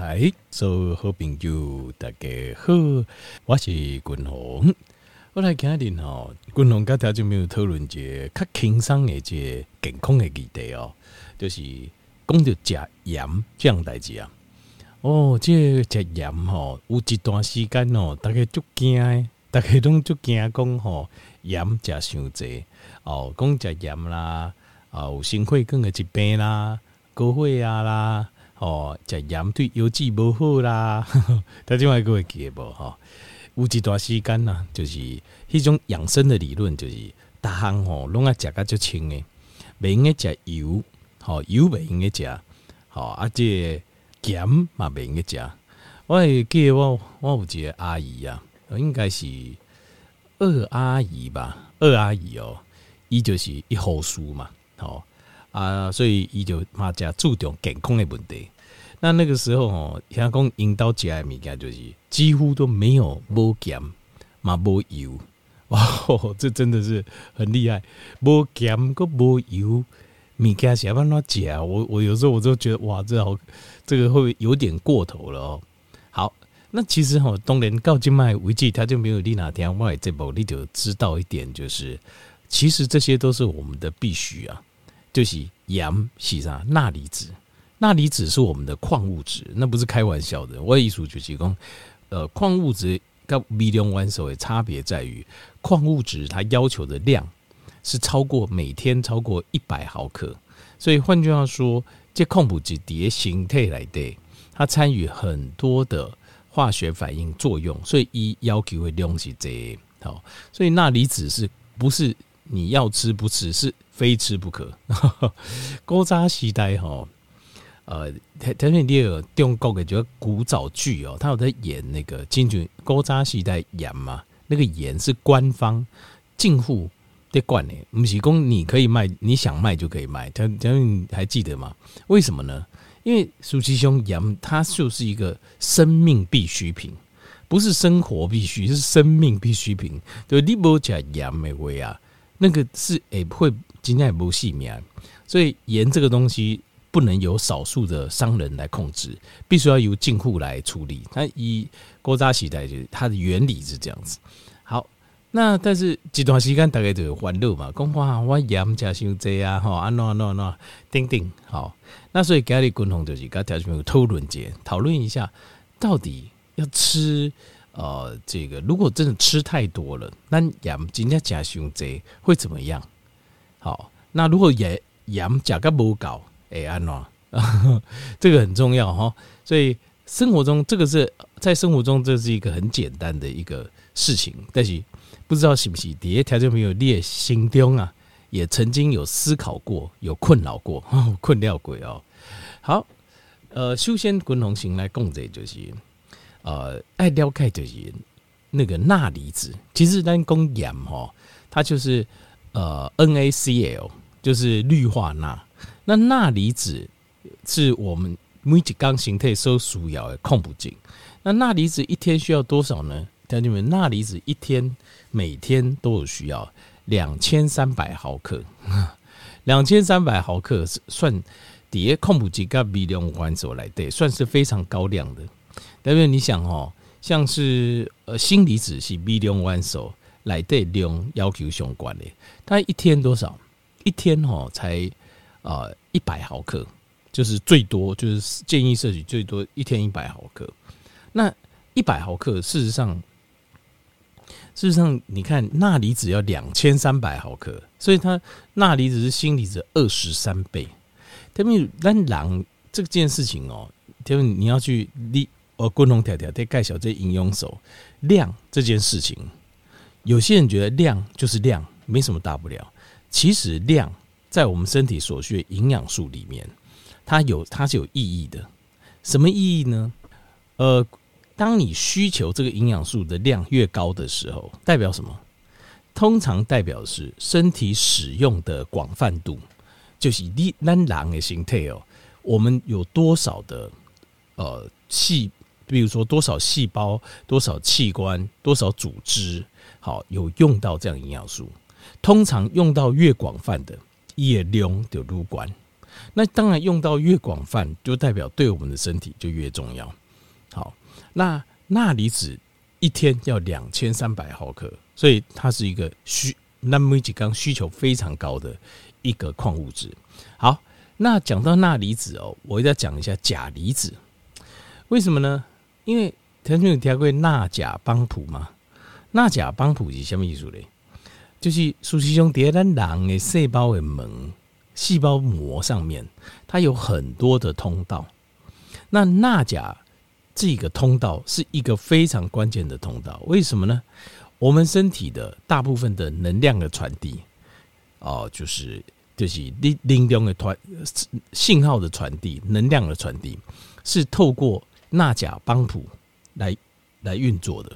嗨所有好朋友，大家好，我是君鸿。我来今日吼，君鸿刚才就没有讨论一个较轻松的一个健康的议题哦，就是讲到食盐这样代志啊。哦，这个食盐吼，有一段时间哦，大家足惊，大家拢足惊讲吼，盐食伤济哦，讲食盐啦，啊有心血管的疾病啦，高血压啦。哦，食盐对腰子无好啦，大家还会记得无？吼，有一段时间呐，就是迄种养生的理论，就是逐项吼拢爱食甲足清诶，袂用诶食油，吼油袂用诶食，吼啊这盐嘛袂用诶食。我会记得我我有一个阿姨啊，应该是二阿姨吧，二阿姨哦、伊就是一护士嘛，吼。啊，所以伊就嘛加注重健康的问题。那那个时候吼，听讲引导食的物件，就是几乎都没有无盐嘛无油。哇，这真的是很厉害，无盐个无油，物件是要安怎食？我我有时候我就觉得哇，这好，这个会有点过头了哦。好，那其实哈，当然到今麦为止，他就没有你哪天外这部，你就知道一点，就是其实这些都是我们的必须啊。就是盐是啥？钠离子，钠离子是我们的矿物质，那不是开玩笑的。我的意思就是讲，呃，矿物质跟微量元素的差别在于，矿物质它要求的量是超过每天超过一百毫克，所以换句话说，这矿物质叠形态来的，它参与很多的化学反应作用，所以一要求会量是这好，所以钠离子是不是你要吃不吃是？非吃不可。古早时代哈，呃，台台面第二中国的就古早剧哦，他有在演那个京剧古早时代盐嘛，那个盐是官方进户的管的，不是讲你可以卖，你想卖就可以卖。他他们还记得吗？为什么呢？因为苏七兄盐，它就是一个生命必需品，不是生活必需，是生命必需品。对，你不加盐没味啊，那个是诶会。今天也不细命，所以盐这个东西不能由少数的商人来控制，必须要由进户来处理。它以古早时代就是它的原理是这样子。好，那但是这段时间大概就有欢乐嘛，讲话我盐加伤济啊，哈，安怎安怎安怎，叮叮。好，那所以今日共同就是跟条友讨论节，讨论一下到底要吃呃这个，如果真的吃太多了，那盐今天加伤济会怎么样？好，那如果盐盐加个不够，哎，安喏，这个很重要哈。所以生活中，这个是在生活中，这是一个很简单的一个事情。但是不知道是不是底下条件没有列心中啊，也曾经有思考过，有困扰过，困扰过哦。好，呃，修仙滚龙行来共这就是，呃，爱了解就是那个钠离子。其实咱讲盐哈，它就是。呃，NaCl 就是氯化钠，那钠离子是我们每一缸形态所需要的控不进。那钠离子一天需要多少呢？同学们，钠离子一天每天都有需要两千三百毫克，两千三百毫克算底下矿物质跟微量元素来对，算是非常高量的。但是你想哦，像是呃锌离子是微量元素。来对量要求相关的，它一天多少？一天哦，才呃一百毫克，就是最多，就是建议摄取最多一天一百毫克。那一百毫克，事实上，事实上，你看钠离子要两千三百毫克，所以它钠离子是锌离子二十三倍。他们那狼这件事情哦，他们你要去你呃共同条条得介绍这营养素量这件事情。有些人觉得量就是量，没什么大不了。其实量在我们身体所需的营养素里面，它有它是有意义的。什么意义呢？呃，当你需求这个营养素的量越高的时候，代表什么？通常代表是身体使用的广泛度，就是你咱人的形态哦。我们有多少的呃细，比如说多少细胞、多少器官、多少组织。好，有用到这样营养素，通常用到越广泛的，越量就越高。那当然用到越广泛，就代表对我们的身体就越重要。好，那钠离子一天要两千三百毫克，所以它是一个需那么几缸需求非常高的一个矿物质。好，那讲到钠离子哦，我再讲一下钾离子，为什么呢？因为听众有听过钠钾帮谱吗？钠钾帮谱是什么意思嘞？就是事实上在咱人的细胞的门、细胞膜上面，它有很多的通道。那钠钾这个通道是一个非常关键的通道，为什么呢？我们身体的大部分的能量的传递，哦，就是就是力力量的传信号的传递、能量的传递，是透过钠钾帮谱来来运作的。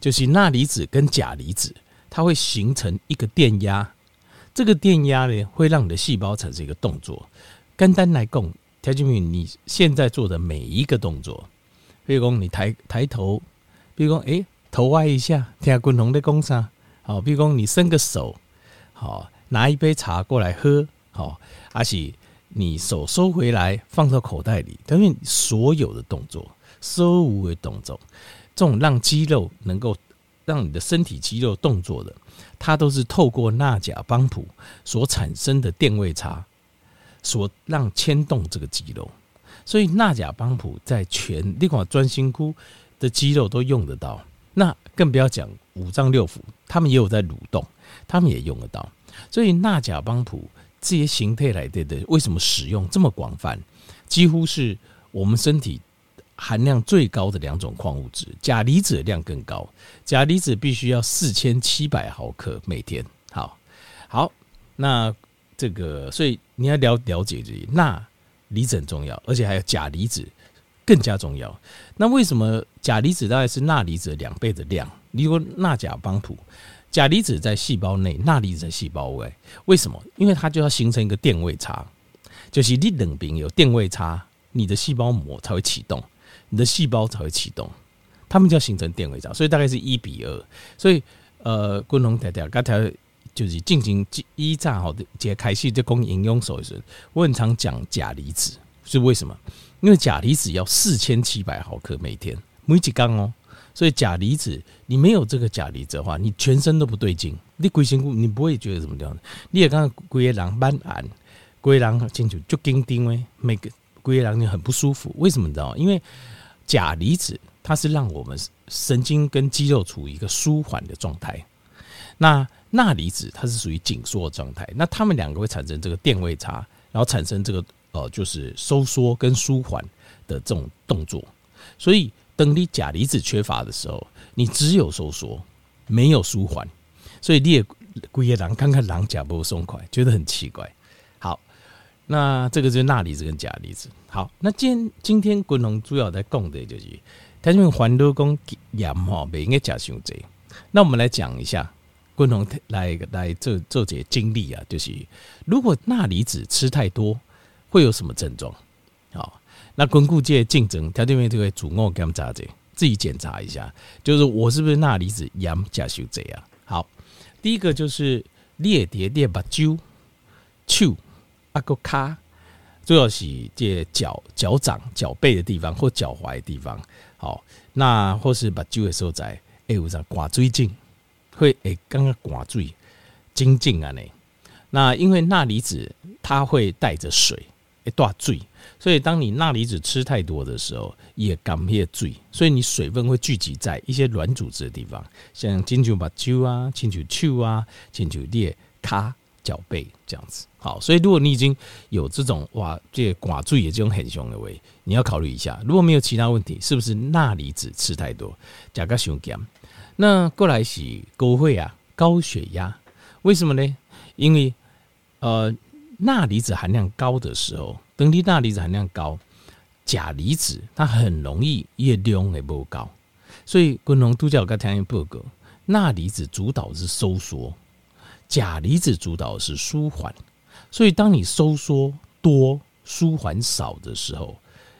就是钠离子跟钾离子，它会形成一个电压，这个电压呢会让你的细胞产生一个动作。简单来讲，条件明你现在做的每一个动作，比如讲你抬抬头，比如讲哎头歪一下，听下滚龙的功啥，好，比如讲你伸个手，好拿一杯茶过来喝，好，而且你手收回来放到口袋里，等于所有的动作，所有的动作。这种让肌肉能够让你的身体肌肉动作的，它都是透过钠钾帮谱所产生的电位差，所让牵动这个肌肉。所以钠钾帮谱在全力管专心窟的肌肉都用得到，那更不要讲五脏六腑，他们也有在蠕动，他们也用得到。所以钠钾帮谱这些形态来的的，为什么使用这么广泛？几乎是我们身体。含量最高的两种矿物质，钾离子的量更高，钾离子必须要四千七百毫克每天。好，好，那这个，所以你要了了解这，钠离子很重要，而且还有钾离子更加重要。那为什么钾离子大概是钠离子两倍的量？如果钠钾帮谱，钾离子在细胞内，钠离子在细胞外，为什么？因为它就要形成一个电位差，就是你两边有电位差，你的细胞膜才会启动。你的细胞才会启动，它们就要形成电位差，所以大概是一比二。所以，呃，滚龙太太刚才就是进行一战好的解开系的供应用手时，我很常讲钾离子，是为什么？因为钾离子要四千七百毫克每天，每几缸哦。所以钾离子，你没有这个钾离子的话，你全身都不对劲，你规身你不会觉得怎么样。你也刚刚规个人蛮暗，规个人进去就紧张诶，每个规个人你很不舒服。为什么你知道？因为钾离子它是让我们神经跟肌肉处于一个舒缓的状态，那钠离子它是属于紧缩的状态，那它们两个会产生这个电位差，然后产生这个呃就是收缩跟舒缓的这种动作。所以等你钾离子缺乏的时候，你只有收缩，没有舒缓，所以你也规个人看看人脚步松快，觉得很奇怪。好那这个就是钠离子跟钾离子。好，那今今天滚龙主要在讲的就是，他因为环都讲盐哈，不应该加太多。那我们来讲一下，滚龙来来做做这些经历啊，就是如果钠离子吃太多，会有什么症状？那滚固界竞争，他这边这个主卧给他们查者，自己检查一下，就是我是不是钠离子盐加太多啊？好，第一个就是裂叠裂把揪揪。阿个卡，主要是这脚脚掌、脚背的地方或脚踝的地方。好，那或是把灸的时候在哎，有啥挂水劲，会哎刚刚挂水精进啊呢？那因为钠离子它会带着水一大水，所以当你钠离子吃太多的时候，也感也醉，所以你水分会聚集在一些软组织的地方，像亲像把灸啊、亲像手啊、亲像裂卡。脚背这样子，好，所以如果你已经有这种哇，这寡注也这种很凶的味，你要考虑一下。如果没有其他问题，是不是钠离子吃太多，加个熊减？那过来是高血啊、高血压，为什么呢？因为呃，钠离子含量高的时候，等你钠离子含量高，钾离子它很容易叶量也不高，所以滚龙都叫我刚听一报告，钠离子主导是收缩。钾离子主导是舒缓，所以当你收缩多、舒缓少的时候，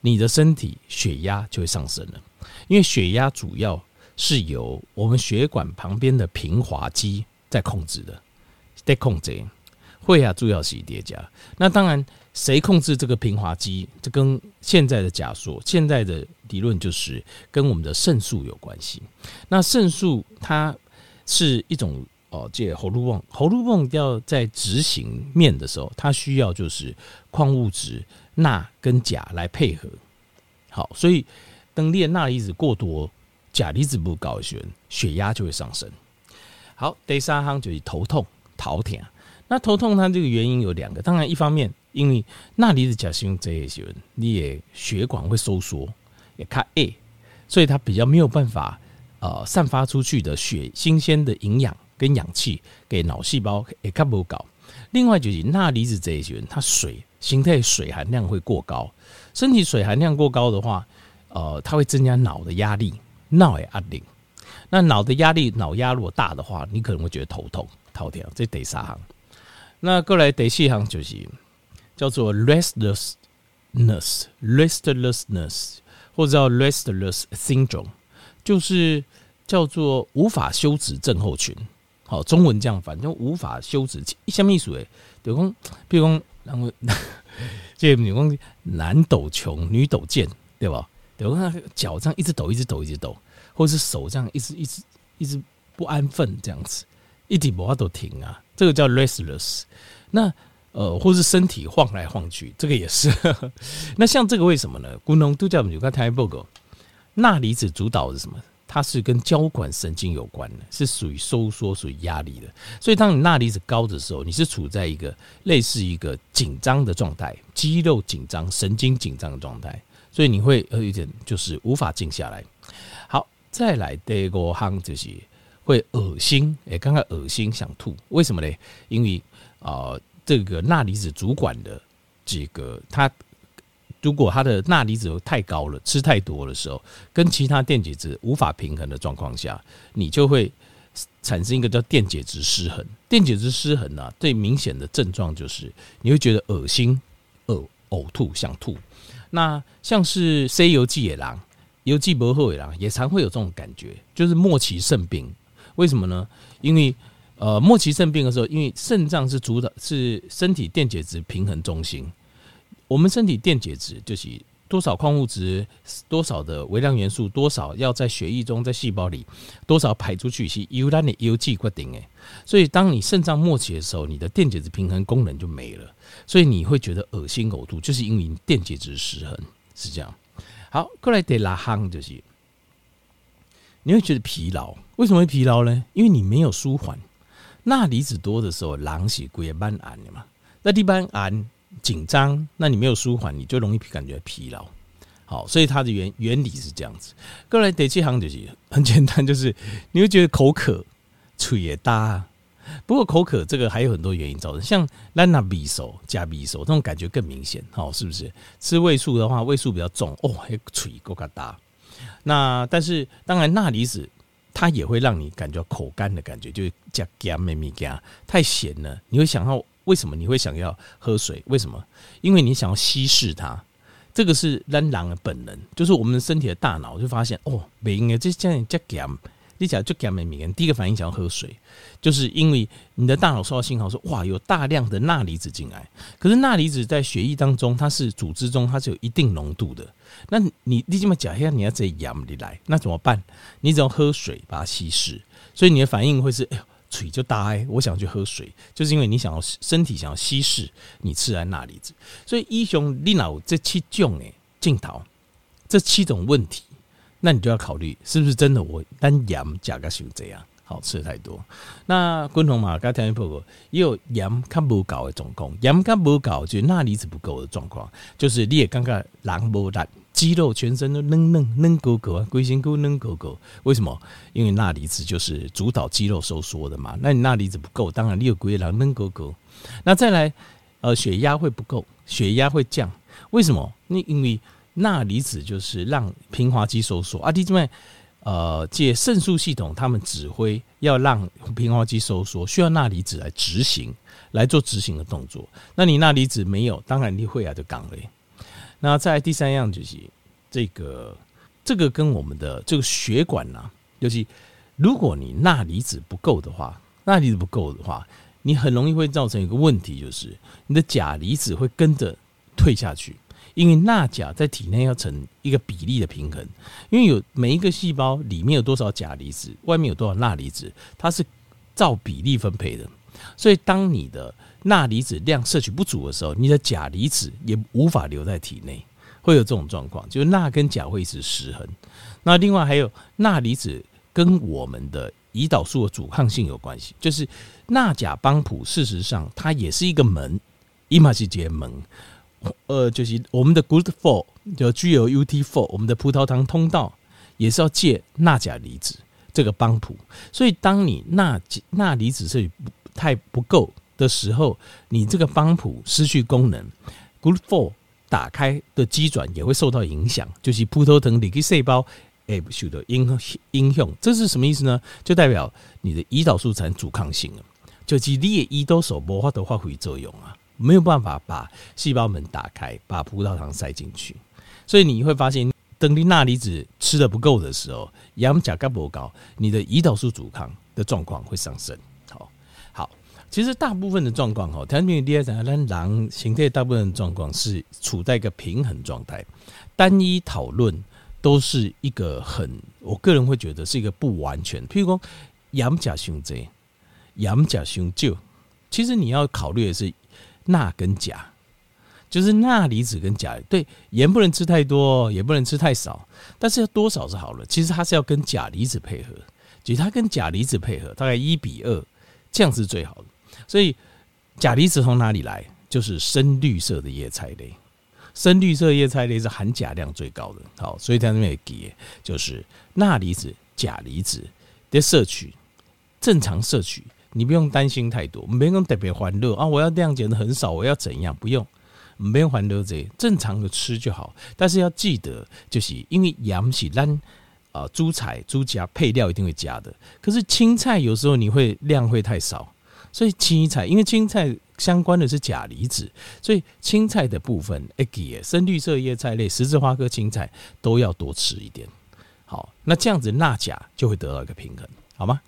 你的身体血压就会上升了。因为血压主要是由我们血管旁边的平滑肌在控制的，在控制。会啊，主要是叠加。那当然，谁控制这个平滑肌？这跟现在的假说、现在的理论就是跟我们的肾素有关系。那肾素它是一种哦，这喉咙泵，喉咙泵要在执行面的时候，它需要就是矿物质钠跟钾来配合。好，所以当你的钠离子过多，钾离子不高的时，血压就会上升。好，第三行就是头痛、头痛。那头痛它这个原因有两个，当然一方面。因为钠离子假使用这些时候，你也血管会收缩，也卡 A，所以它比较没有办法呃散发出去的血新鲜的营养跟氧气给脑细胞也卡不高。另外就是钠离子这些时候，它水形态水含量会过高，身体水含量过高的话，呃，它会增加脑的压力，脑也压力。那脑的压力脑压如果大的话，你可能会觉得头痛、头痛。这第三行，那过来第四行就是。叫做 restlessness，restlessness，或者叫 restless syndrome，就是叫做无法休止症候群。好，中文这样反正无法休止。一下秘书诶，比如讲，比如讲，然后 这女工男抖穷，女抖贱，对吧？比如讲，脚这样一直抖，一直抖，一直抖，或者是手这样一直一直一直不安分这样子，一点不话都停啊。这个叫 restless。那呃，或是身体晃来晃去，这个也是。那像这个为什么呢？功能都叫有个台报告，钠离子主导是什么？它是跟交感神经有关的，是属于收缩、属于压力的。所以，当你钠离子高的时候，你是处在一个类似一个紧张的状态，肌肉紧张、神经紧张的状态，所以你会有一点就是无法静下来。好，再来第二个行就是会恶心，哎，刚刚恶心想吐，为什么呢？因为啊。这个钠离子主管的这个，它如果它的钠离子太高了，吃太多的时候，跟其他电解质无法平衡的状况下，你就会产生一个叫电解质失衡。电解质失衡呢、最明显的症状就是你会觉得恶心、呕呕吐、想吐。那像是 C 游记野狼、游记薄荷野狼也常会有这种感觉，就是末期肾病。为什么呢？因为呃，末期肾病的时候，因为肾脏是主导，是身体电解质平衡中心。我们身体电解质就是多少矿物质、多少的微量元素、多少要在血液中、在细胞里、多少排出去是由它的邮寄决定诶。所以，当你肾脏末期的时候，你的电解质平衡功能就没了，所以你会觉得恶心呕吐，就是因为你电解质失衡，是这样。好，过来第六项就是你会觉得疲劳，为什么会疲劳呢？因为你没有舒缓。钠离子多的时候，狼是鬼也蛮暗的嘛。那一般癌紧张，那你没有舒缓，你就容易感觉疲劳。好，所以它的原原理是这样子。过来第七行就是很简单，就是你会觉得口渴，嘴也大。不过口渴这个还有很多原因造成，像咱那鼻手加鼻手，这种感觉更明显。好，是不是？吃味素的话，味素比较重哦，还嘴够嘎大。那但是当然钠离子。它也会让你感觉口干的感觉，就是加咸咪咪加太咸了，你会想到为什么你会想要喝水？为什么？因为你想要稀释它，这个是人狼的本能，就是我们身体的大脑就发现哦，没应该这这样加咸。你讲就给他们明，第一个反应想要喝水，就是因为你的大脑收到信号说，哇，有大量的钠离子进来。可是钠离子在血液当中，它是组织中它是有一定浓度的。那你你这么讲，你要这样你来，那怎么办？你只要喝水把它稀释，所以你的反应会是，哎呦，嘴就大哎，我想去喝水，就是因为你想要身体想要稀释你吃来钠离子。所以医生你脑这七种诶镜头，这七种问题。那你就要考虑是不是真的我单盐加个是这样，好吃的太多。那共同嘛，刚才听过也有盐看不够的状况，盐看不够就钠离子不够的状况，就是你也刚刚狼不大，肌肉全身都嫩嫩嫩狗狗啊，龟心骨嫩狗狗。为什么？因为钠离子就是主导肌肉收缩的嘛。那你钠离子不够，当然你有龟狼嫩狗狗。那再来，呃，血压会不够，血压会降。为什么？你因为。钠离子就是让平滑肌收缩啊，弟兄们，呃，借肾素系统，他们指挥要让平滑肌收缩，需要钠离子来执行，来做执行的动作。那你钠离子没有，当然你会啊就杠了。那在第三样就是这个，这个跟我们的这个血管呐、啊，就是如果你钠离子不够的话，钠离子不够的话，你很容易会造成一个问题，就是你的钾离子会跟着退下去，因为钠钾在体内要成一个比例的平衡，因为有每一个细胞里面有多少钾离子，外面有多少钠离子，它是照比例分配的，所以当你的钠离子量摄取不足的时候，你的钾离子也无法留在体内，会有这种状况，就是钠跟钾会一直失衡。那另外还有钠离子跟我们的胰岛素的阻抗性有关系，就是钠钾帮谱，事实上它也是一个门，伊玛西结门，呃，就是我们的 GLUT4 就 GLUT4，我们的葡萄糖通道也是要借钠钾离子这个帮谱，所以当你钠钠离子是太不够的时候，你这个帮谱失去功能，GLUT4 打开的基转也会受到影响，就是葡萄糖里的细胞。哎，受到影影响，这是什么意思呢？就代表你的胰岛素产阻抗性了，就是你的胰岛素无法的发挥作用啊，没有办法把细胞门打开，把葡萄糖塞进去。所以你会发现，等你钠离子吃的不够的时候，盐钾钙不高，你的胰岛素阻抗的状况会上升。好，好，其实大部分的状况哈，糖尿病第二层，咱人形态大部分的状况是处在一个平衡状态，单一讨论。都是一个很，我个人会觉得是一个不完全。譬如说，盐钾太多，盐钾太少，其实你要考虑的是钠跟钾，就是钠离子跟钾。对，盐不能吃太多，也不能吃太少，但是要多少是好了。其实它是要跟钾离子配合，其实它跟钾离子配合大概一比二，这样是最好的。所以钾离子从哪里来？就是深绿色的叶菜类。深绿色叶菜类是含钾量最高的，好，所以它那边给就是钠离子、钾离子的摄取，正常摄取，你不用担心太多，不用特别欢乐啊！我要量减的很少，我要怎样？不用，不用欢乐这正常的吃就好。但是要记得，就是因为盐是咱啊，猪菜、猪钾配料一定会加的，可是青菜有时候你会量会太少。所以青菜，因为青菜相关的是钾离子，所以青菜的部分，哎，深绿色叶菜类、十字花科青菜都要多吃一点。好，那这样子钠钾就会得到一个平衡，好吗？